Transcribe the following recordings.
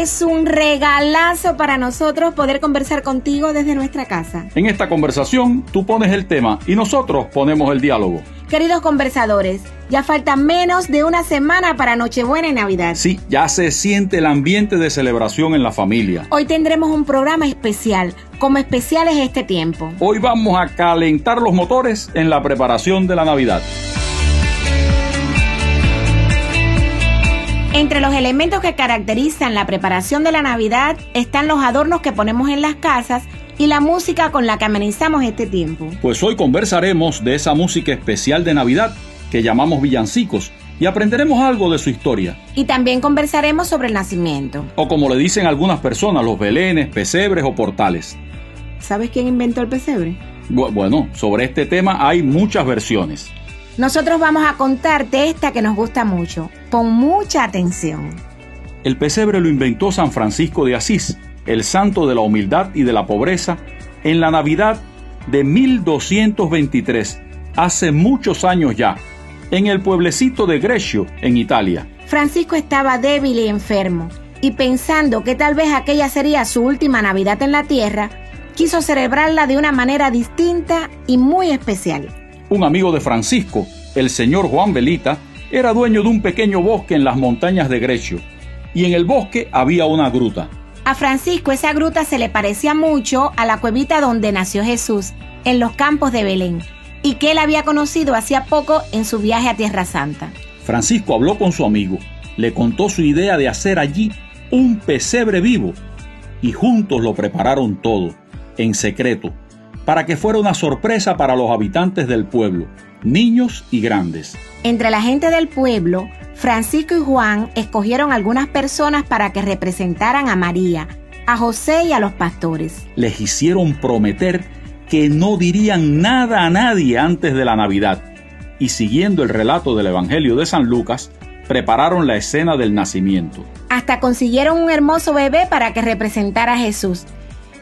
Es un regalazo para nosotros poder conversar contigo desde nuestra casa. En esta conversación tú pones el tema y nosotros ponemos el diálogo. Queridos conversadores, ya falta menos de una semana para Nochebuena y Navidad. Sí, ya se siente el ambiente de celebración en la familia. Hoy tendremos un programa especial, como especial es este tiempo. Hoy vamos a calentar los motores en la preparación de la Navidad. Entre los elementos que caracterizan la preparación de la Navidad están los adornos que ponemos en las casas y la música con la que amenizamos este tiempo. Pues hoy conversaremos de esa música especial de Navidad que llamamos villancicos y aprenderemos algo de su historia. Y también conversaremos sobre el nacimiento. O como le dicen algunas personas, los belenes, pesebres o portales. ¿Sabes quién inventó el pesebre? Bueno, sobre este tema hay muchas versiones. Nosotros vamos a contarte esta que nos gusta mucho. Pon mucha atención. El pesebre lo inventó San Francisco de Asís, el santo de la humildad y de la pobreza, en la Navidad de 1223, hace muchos años ya, en el pueblecito de Grecio, en Italia. Francisco estaba débil y enfermo, y pensando que tal vez aquella sería su última Navidad en la tierra, quiso celebrarla de una manera distinta y muy especial. Un amigo de Francisco, el señor Juan Belita, era dueño de un pequeño bosque en las montañas de Grecio, y en el bosque había una gruta. A Francisco esa gruta se le parecía mucho a la cuevita donde nació Jesús, en los campos de Belén, y que él había conocido hacía poco en su viaje a Tierra Santa. Francisco habló con su amigo, le contó su idea de hacer allí un pesebre vivo, y juntos lo prepararon todo, en secreto, para que fuera una sorpresa para los habitantes del pueblo, niños y grandes. Entre la gente del pueblo, Francisco y Juan escogieron algunas personas para que representaran a María, a José y a los pastores. Les hicieron prometer que no dirían nada a nadie antes de la Navidad. Y siguiendo el relato del Evangelio de San Lucas, prepararon la escena del nacimiento. Hasta consiguieron un hermoso bebé para que representara a Jesús.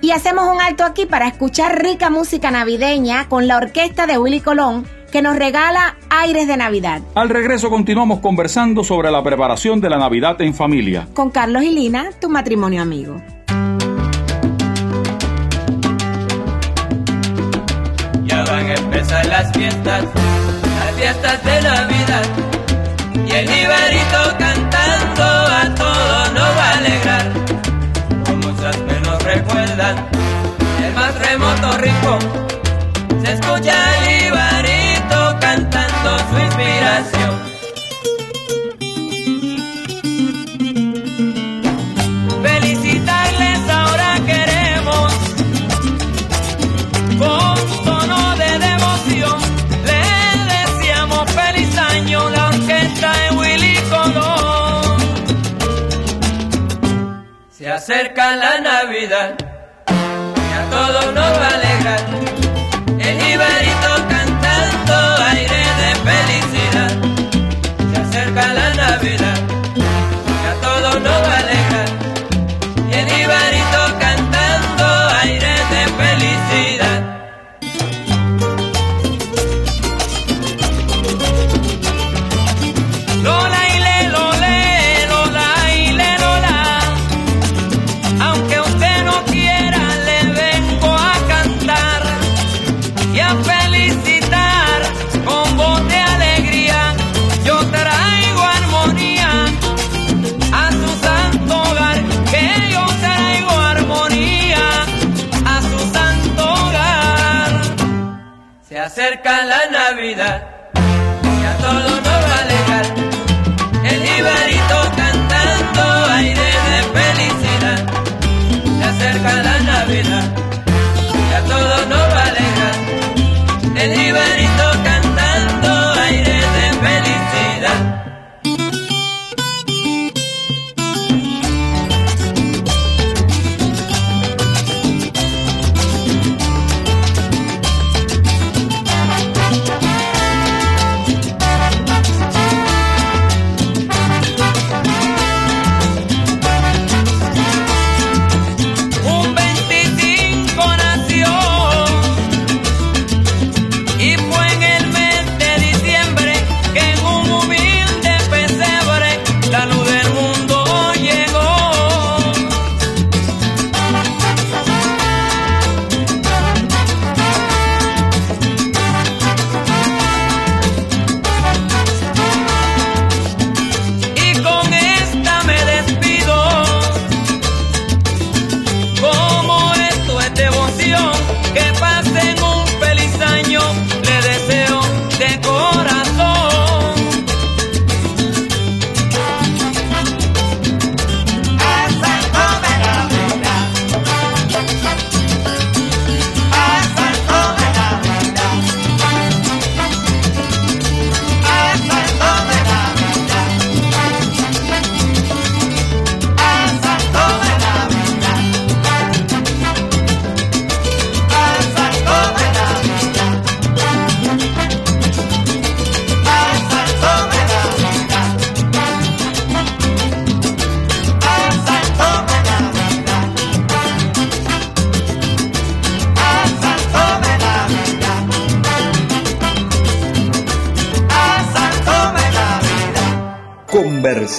Y hacemos un alto aquí para escuchar rica música navideña con la orquesta de Willy Colón que nos regala aires de Navidad. Al regreso continuamos conversando sobre la preparación de la Navidad en familia. Con Carlos y Lina, tu matrimonio amigo. Ya van a empezar las fiestas, las fiestas de Navidad. Y el Iberito Se escucha el Iberito cantando su inspiración. Felicitarles ahora queremos con tono de devoción. Le deseamos feliz año la orquesta de Willy Colón. Se acerca la Navidad y a todos nos va a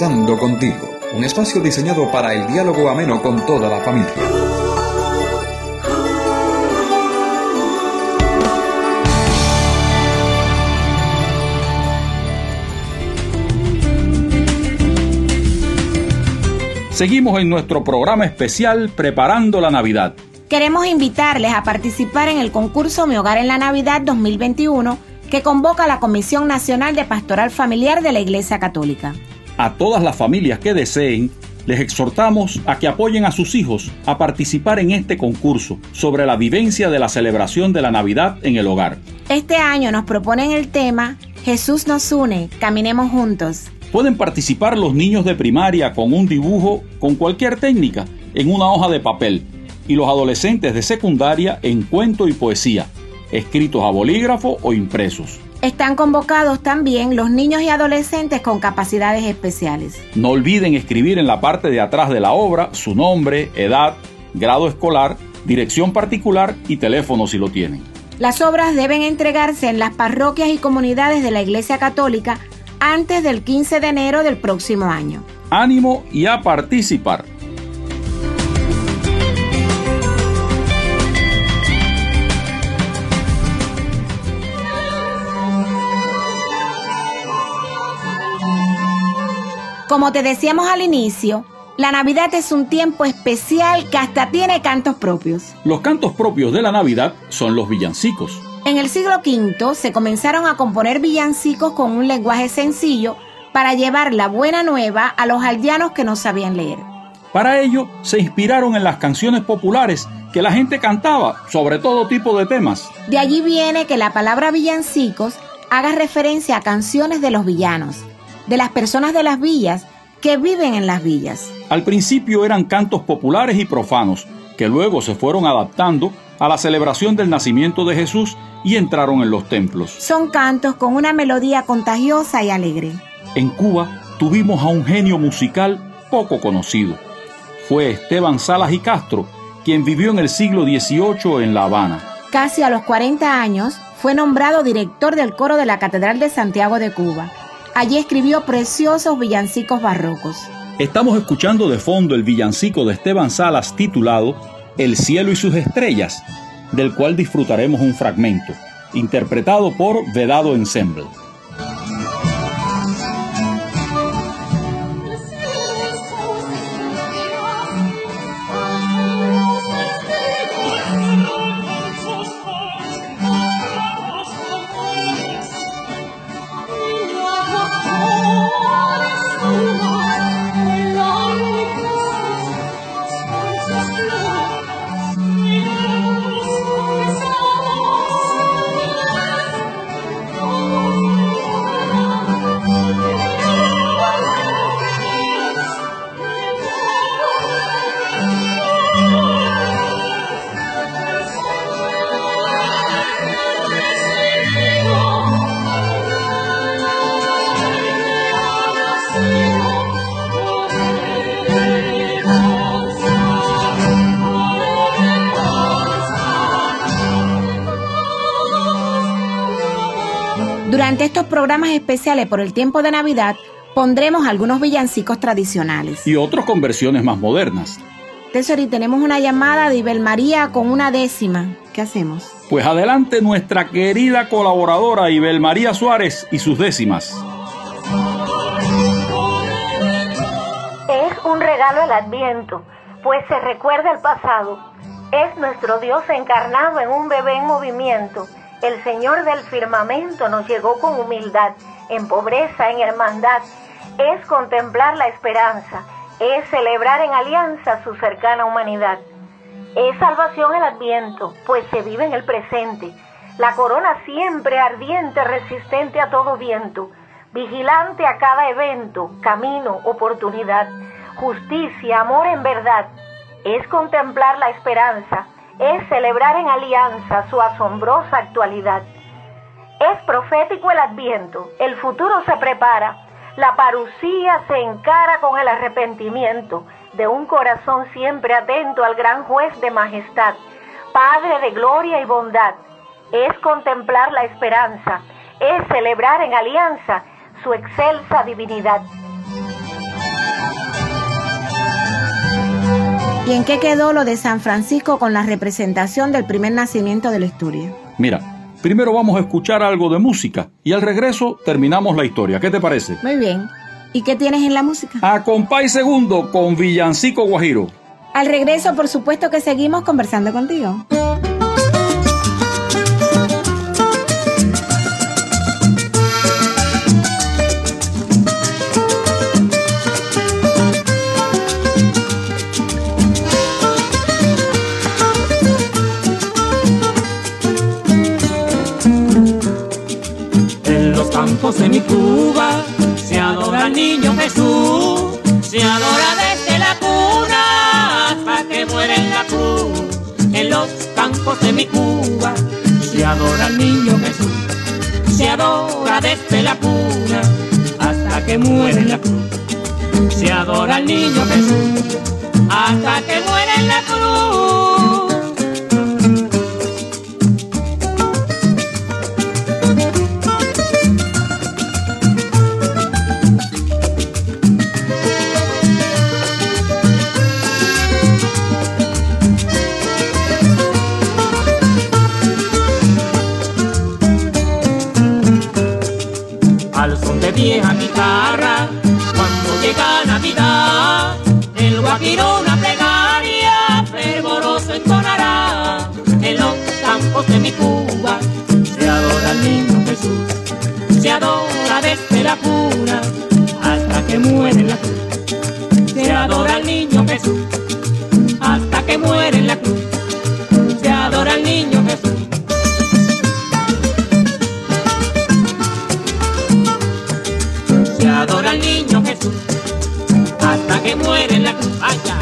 Conversando contigo, un espacio diseñado para el diálogo ameno con toda la familia. Seguimos en nuestro programa especial Preparando la Navidad. Queremos invitarles a participar en el concurso Mi Hogar en la Navidad 2021 que convoca la Comisión Nacional de Pastoral Familiar de la Iglesia Católica. A todas las familias que deseen, les exhortamos a que apoyen a sus hijos a participar en este concurso sobre la vivencia de la celebración de la Navidad en el hogar. Este año nos proponen el tema Jesús nos une, caminemos juntos. Pueden participar los niños de primaria con un dibujo con cualquier técnica en una hoja de papel y los adolescentes de secundaria en cuento y poesía, escritos a bolígrafo o impresos. Están convocados también los niños y adolescentes con capacidades especiales. No olviden escribir en la parte de atrás de la obra su nombre, edad, grado escolar, dirección particular y teléfono si lo tienen. Las obras deben entregarse en las parroquias y comunidades de la Iglesia Católica antes del 15 de enero del próximo año. Ánimo y a participar. Como te decíamos al inicio, la Navidad es un tiempo especial que hasta tiene cantos propios. Los cantos propios de la Navidad son los villancicos. En el siglo V se comenzaron a componer villancicos con un lenguaje sencillo para llevar la buena nueva a los aldeanos que no sabían leer. Para ello se inspiraron en las canciones populares que la gente cantaba sobre todo tipo de temas. De allí viene que la palabra villancicos haga referencia a canciones de los villanos, de las personas de las villas que viven en las villas. Al principio eran cantos populares y profanos, que luego se fueron adaptando a la celebración del nacimiento de Jesús y entraron en los templos. Son cantos con una melodía contagiosa y alegre. En Cuba tuvimos a un genio musical poco conocido. Fue Esteban Salas y Castro, quien vivió en el siglo XVIII en La Habana. Casi a los 40 años fue nombrado director del coro de la Catedral de Santiago de Cuba. Allí escribió preciosos villancicos barrocos. Estamos escuchando de fondo el villancico de Esteban Salas titulado El cielo y sus estrellas, del cual disfrutaremos un fragmento, interpretado por Vedado Ensemble. Programas especiales por el tiempo de Navidad, pondremos algunos villancicos tradicionales. Y otros con versiones más modernas. Tesori, tenemos una llamada de Ibel María con una décima. ¿Qué hacemos? Pues adelante nuestra querida colaboradora Ibel María Suárez y sus décimas. Es un regalo el Adviento, pues se recuerda el pasado. Es nuestro Dios encarnado en un bebé en movimiento. El Señor del firmamento nos llegó con humildad, en pobreza, en hermandad. Es contemplar la esperanza es celebrar en alianza su cercana humanidad. Es salvación el adviento, pues se vive en el presente. La corona siempre ardiente, resistente a todo viento, vigilante a cada evento, camino, oportunidad, justicia, amor en verdad. Es contemplar la esperanza, es celebrar en alianza su asombrosa actualidad. Es profético el adviento, el futuro se prepara la parucía se encara con el arrepentimiento de un corazón siempre atento al gran juez de majestad, Padre de gloria y bondad. Es contemplar la esperanza, es celebrar en alianza su excelsa divinidad. ¿Y en qué quedó lo de San Francisco con la representación del primer nacimiento de la historia? Mira, Primero vamos a escuchar algo de música y al regreso terminamos la historia. ¿Qué te parece? Muy bien. ¿Y qué tienes en la música? A compay segundo con Villancico Guajiro. Al regreso, por supuesto que seguimos conversando contigo. De mi Cuba se adora al niño Jesús, se adora desde la cuna hasta que muere en la cruz. En los campos de mi Cuba se adora al niño Jesús, se adora desde la cuna hasta que muere en la cruz. Se adora al niño Jesús hasta que muere en la cruz. Vieja guitarra, cuando llega Navidad, el guajiro una plegaria fervoroso entonará. En los campos de mi Cuba se adora al niño Jesús, se adora desde la cuna hasta que muere la cruz. Se adora muere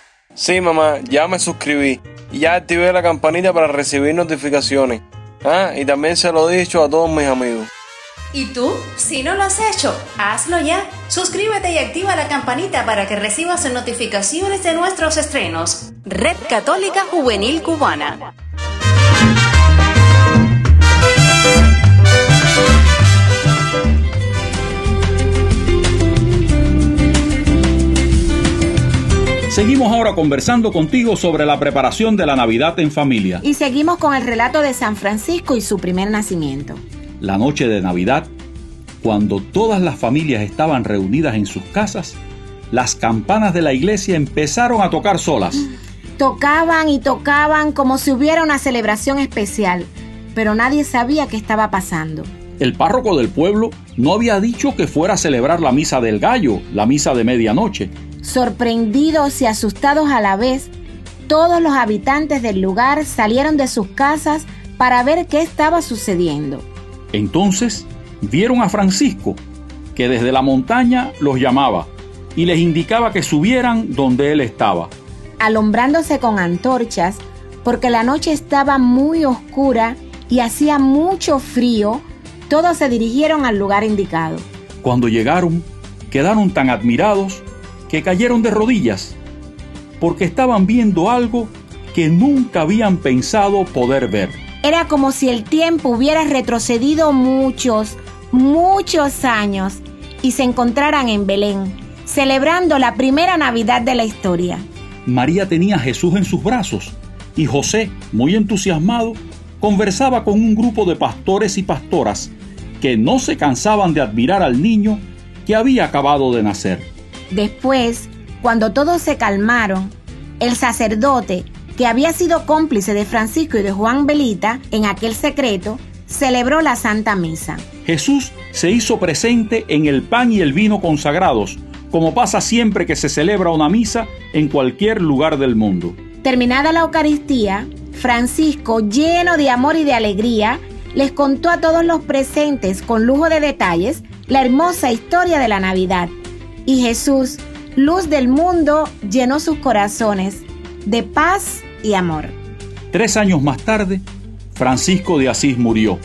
Sí, mamá, ya me suscribí y ya activé la campanita para recibir notificaciones. Ah, y también se lo he dicho a todos mis amigos. ¿Y tú? Si no lo has hecho, hazlo ya. Suscríbete y activa la campanita para que recibas notificaciones de nuestros estrenos. Red Católica Juvenil Cubana. Seguimos ahora conversando contigo sobre la preparación de la Navidad en familia. Y seguimos con el relato de San Francisco y su primer nacimiento. La noche de Navidad, cuando todas las familias estaban reunidas en sus casas, las campanas de la iglesia empezaron a tocar solas. Tocaban y tocaban como si hubiera una celebración especial, pero nadie sabía qué estaba pasando. El párroco del pueblo no había dicho que fuera a celebrar la misa del gallo, la misa de medianoche. Sorprendidos y asustados a la vez, todos los habitantes del lugar salieron de sus casas para ver qué estaba sucediendo. Entonces vieron a Francisco, que desde la montaña los llamaba y les indicaba que subieran donde él estaba. Alumbrándose con antorchas, porque la noche estaba muy oscura y hacía mucho frío, todos se dirigieron al lugar indicado. Cuando llegaron, quedaron tan admirados que cayeron de rodillas, porque estaban viendo algo que nunca habían pensado poder ver. Era como si el tiempo hubiera retrocedido muchos, muchos años y se encontraran en Belén, celebrando la primera Navidad de la historia. María tenía a Jesús en sus brazos y José, muy entusiasmado, conversaba con un grupo de pastores y pastoras que no se cansaban de admirar al niño que había acabado de nacer. Después, cuando todos se calmaron, el sacerdote, que había sido cómplice de Francisco y de Juan Belita en aquel secreto, celebró la Santa Misa. Jesús se hizo presente en el pan y el vino consagrados, como pasa siempre que se celebra una misa en cualquier lugar del mundo. Terminada la Eucaristía, Francisco, lleno de amor y de alegría, les contó a todos los presentes con lujo de detalles la hermosa historia de la Navidad. Y Jesús, luz del mundo, llenó sus corazones de paz y amor. Tres años más tarde, Francisco de Asís murió,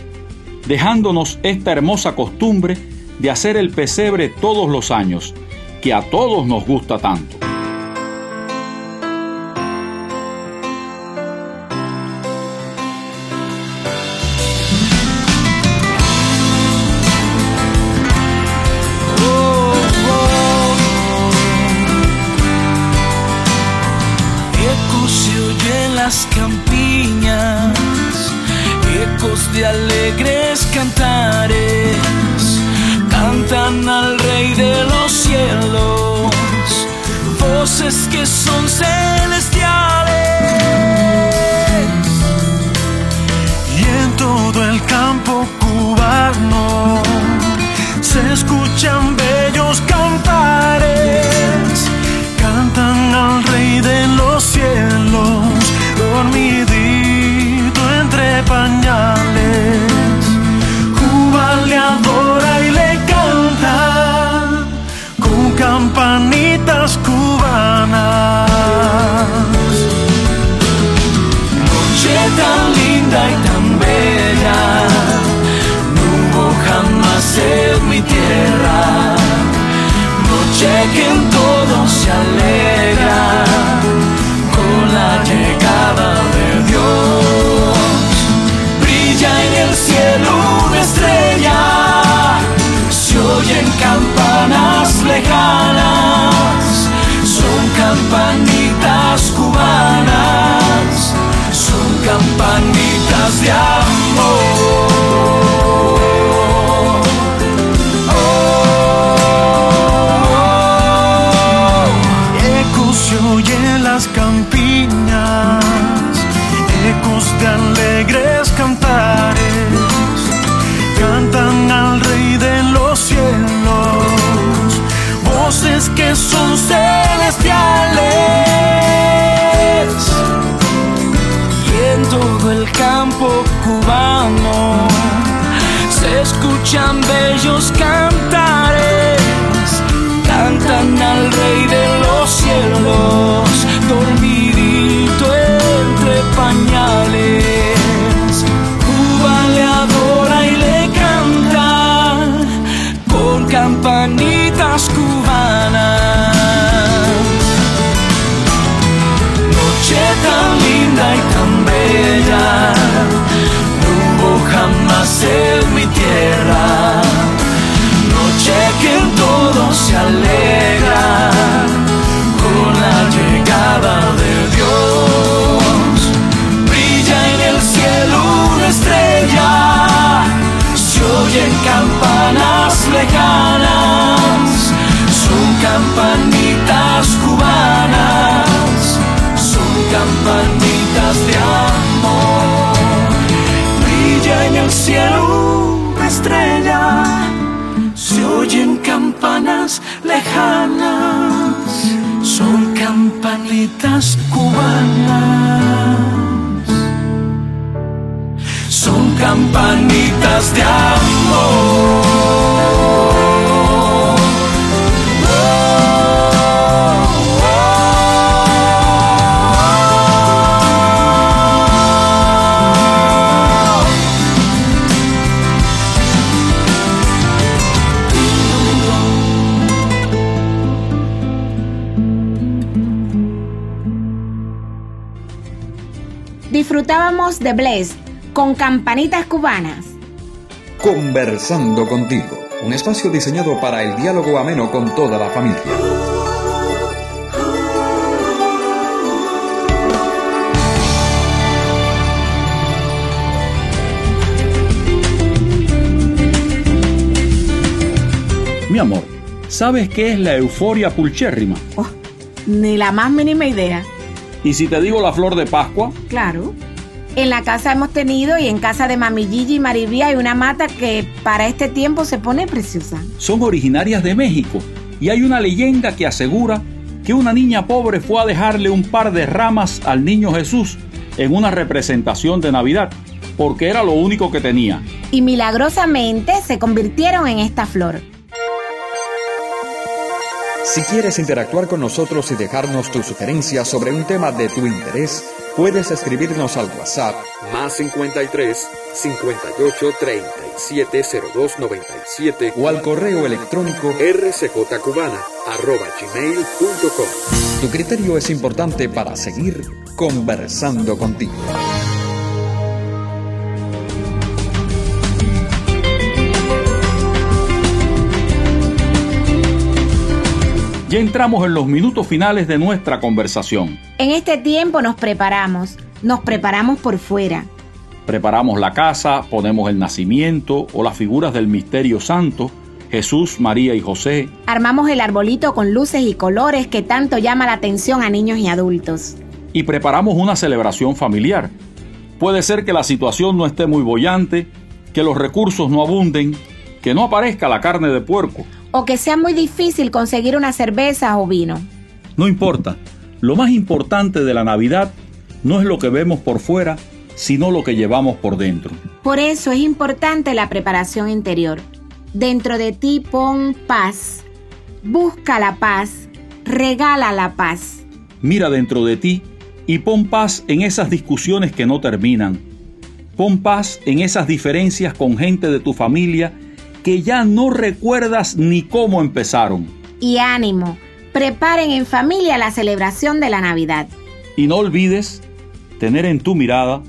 dejándonos esta hermosa costumbre de hacer el pesebre todos los años, que a todos nos gusta tanto. Son celestiales. Y en todo el campo son campanitas cubanas, son campanitas de Son campanitas de amor. Disfrutábamos de Bless con campanitas cubanas. Conversando contigo, un espacio diseñado para el diálogo ameno con toda la familia. Mi amor, ¿sabes qué es la euforia pulchérrima? Oh, ni la más mínima idea. ¿Y si te digo la flor de Pascua? Claro. En la casa hemos tenido y en casa de Mami Gigi y Maribía hay una mata que para este tiempo se pone preciosa. Son originarias de México y hay una leyenda que asegura que una niña pobre fue a dejarle un par de ramas al niño Jesús en una representación de Navidad, porque era lo único que tenía. Y milagrosamente se convirtieron en esta flor. Si quieres interactuar con nosotros y dejarnos tus sugerencias sobre un tema de tu interés, puedes escribirnos al WhatsApp más 53 58 37 02 97 o al correo electrónico rcjcubana arroba gmail.com. Tu criterio es importante para seguir conversando contigo. Ya entramos en los minutos finales de nuestra conversación. En este tiempo nos preparamos, nos preparamos por fuera. Preparamos la casa, ponemos el nacimiento o las figuras del misterio santo, Jesús, María y José. Armamos el arbolito con luces y colores que tanto llama la atención a niños y adultos. Y preparamos una celebración familiar. Puede ser que la situación no esté muy bollante, que los recursos no abunden, que no aparezca la carne de puerco o que sea muy difícil conseguir una cerveza o vino. No importa. Lo más importante de la Navidad no es lo que vemos por fuera, sino lo que llevamos por dentro. Por eso es importante la preparación interior. Dentro de ti pon paz. Busca la paz. Regala la paz. Mira dentro de ti y pon paz en esas discusiones que no terminan. Pon paz en esas diferencias con gente de tu familia que ya no recuerdas ni cómo empezaron. Y ánimo, preparen en familia la celebración de la Navidad. Y no olvides tener en tu mirada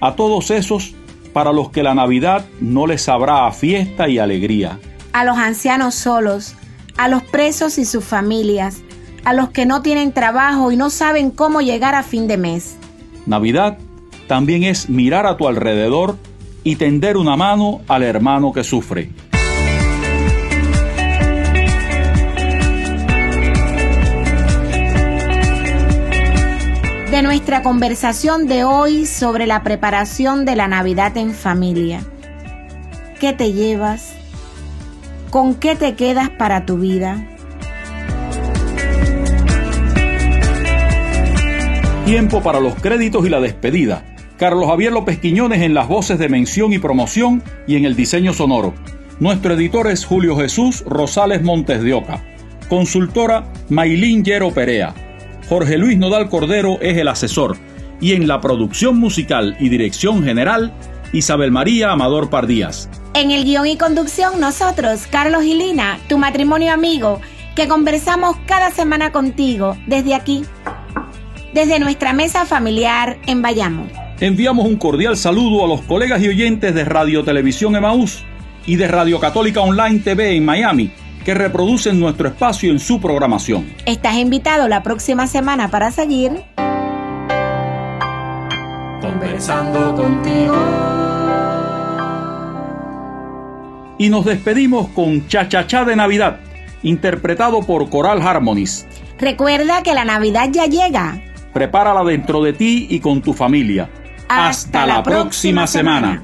a todos esos para los que la Navidad no les sabrá a fiesta y alegría. A los ancianos solos, a los presos y sus familias, a los que no tienen trabajo y no saben cómo llegar a fin de mes. Navidad también es mirar a tu alrededor y tender una mano al hermano que sufre. De nuestra conversación de hoy sobre la preparación de la Navidad en familia. ¿Qué te llevas? ¿Con qué te quedas para tu vida? Tiempo para los créditos y la despedida. Carlos Javier López Quiñones en las voces de mención y promoción y en el diseño sonoro. Nuestro editor es Julio Jesús Rosales Montes de Oca. Consultora Mailín Yero Perea. Jorge Luis Nodal Cordero es el asesor y en la producción musical y dirección general, Isabel María Amador Pardías. En el guion y conducción nosotros, Carlos y Lina, tu matrimonio amigo, que conversamos cada semana contigo desde aquí, desde nuestra mesa familiar en Bayamo. Enviamos un cordial saludo a los colegas y oyentes de Radio Televisión Emaús y de Radio Católica Online TV en Miami que reproducen nuestro espacio en su programación. Estás invitado la próxima semana para seguir conversando contigo. Y nos despedimos con Cha Cha Cha de Navidad, interpretado por Coral Harmonies. Recuerda que la Navidad ya llega. Prepárala dentro de ti y con tu familia. Hasta, la, próxima, semana.